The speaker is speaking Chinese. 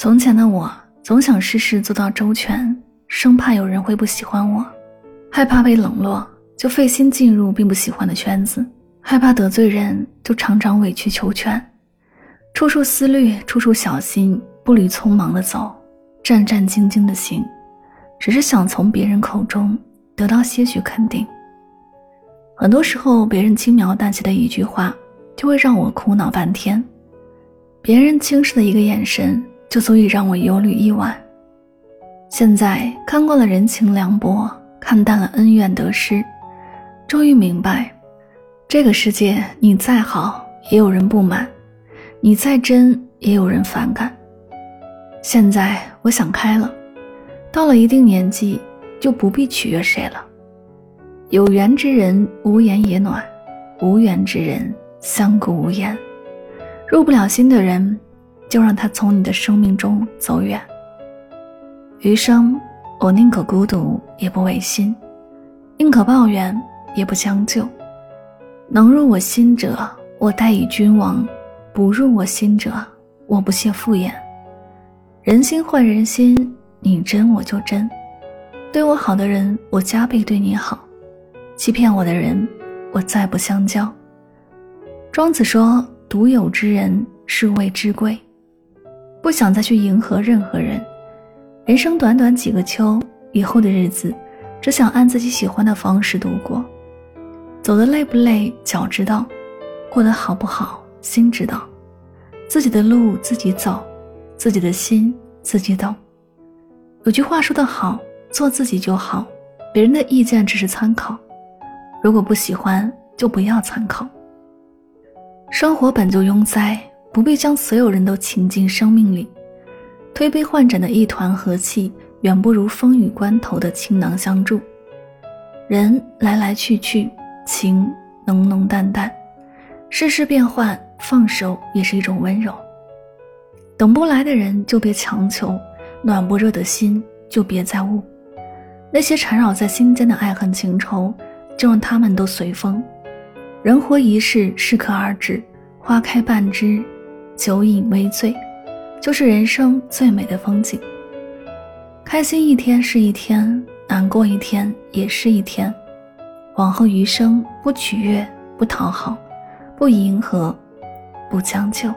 从前的我总想事事做到周全，生怕有人会不喜欢我，害怕被冷落，就费心进入并不喜欢的圈子，害怕得罪人，就常常委曲求全，处处思虑，处处小心，步履匆忙的走，战战兢兢的行，只是想从别人口中得到些许肯定。很多时候，别人轻描淡写的一句话，就会让我苦恼半天；别人轻视的一个眼神，就足以让我忧虑一晚。现在看惯了人情凉薄，看淡了恩怨得失，终于明白，这个世界你再好，也有人不满；你再真，也有人反感。现在我想开了，到了一定年纪，就不必取悦谁了。有缘之人无言也暖，无缘之人相顾无言。入不了心的人，就让他从你的生命中走远。余生，我宁可孤独，也不违心；宁可抱怨，也不将就。能入我心者，我待以君王；不入我心者，我不屑敷衍。人心换人心，你真我就真。对我好的人，我加倍对你好。欺骗我的人，我再不相交。庄子说：“独有之人，是谓之贵。”不想再去迎合任何人。人生短短几个秋，以后的日子，只想按自己喜欢的方式度过。走得累不累，脚知道；过得好不好，心知道。自己的路自己走，自己的心自己懂。有句话说得好：“做自己就好，别人的意见只是参考。”如果不喜欢，就不要参考。生活本就庸灾，不必将所有人都请进生命里。推杯换盏的一团和气，远不如风雨关头的倾囊相助。人来来去去，情浓浓淡淡，世事变幻，放手也是一种温柔。等不来的人就别强求，暖不热的心就别再捂。那些缠绕在心间的爱恨情仇。就让他们都随风，人活一世，适可而止，花开半枝，酒饮微醉，就是人生最美的风景。开心一天是一天，难过一天也是一天。往后余生，不取悦，不讨好，不迎合，不将就。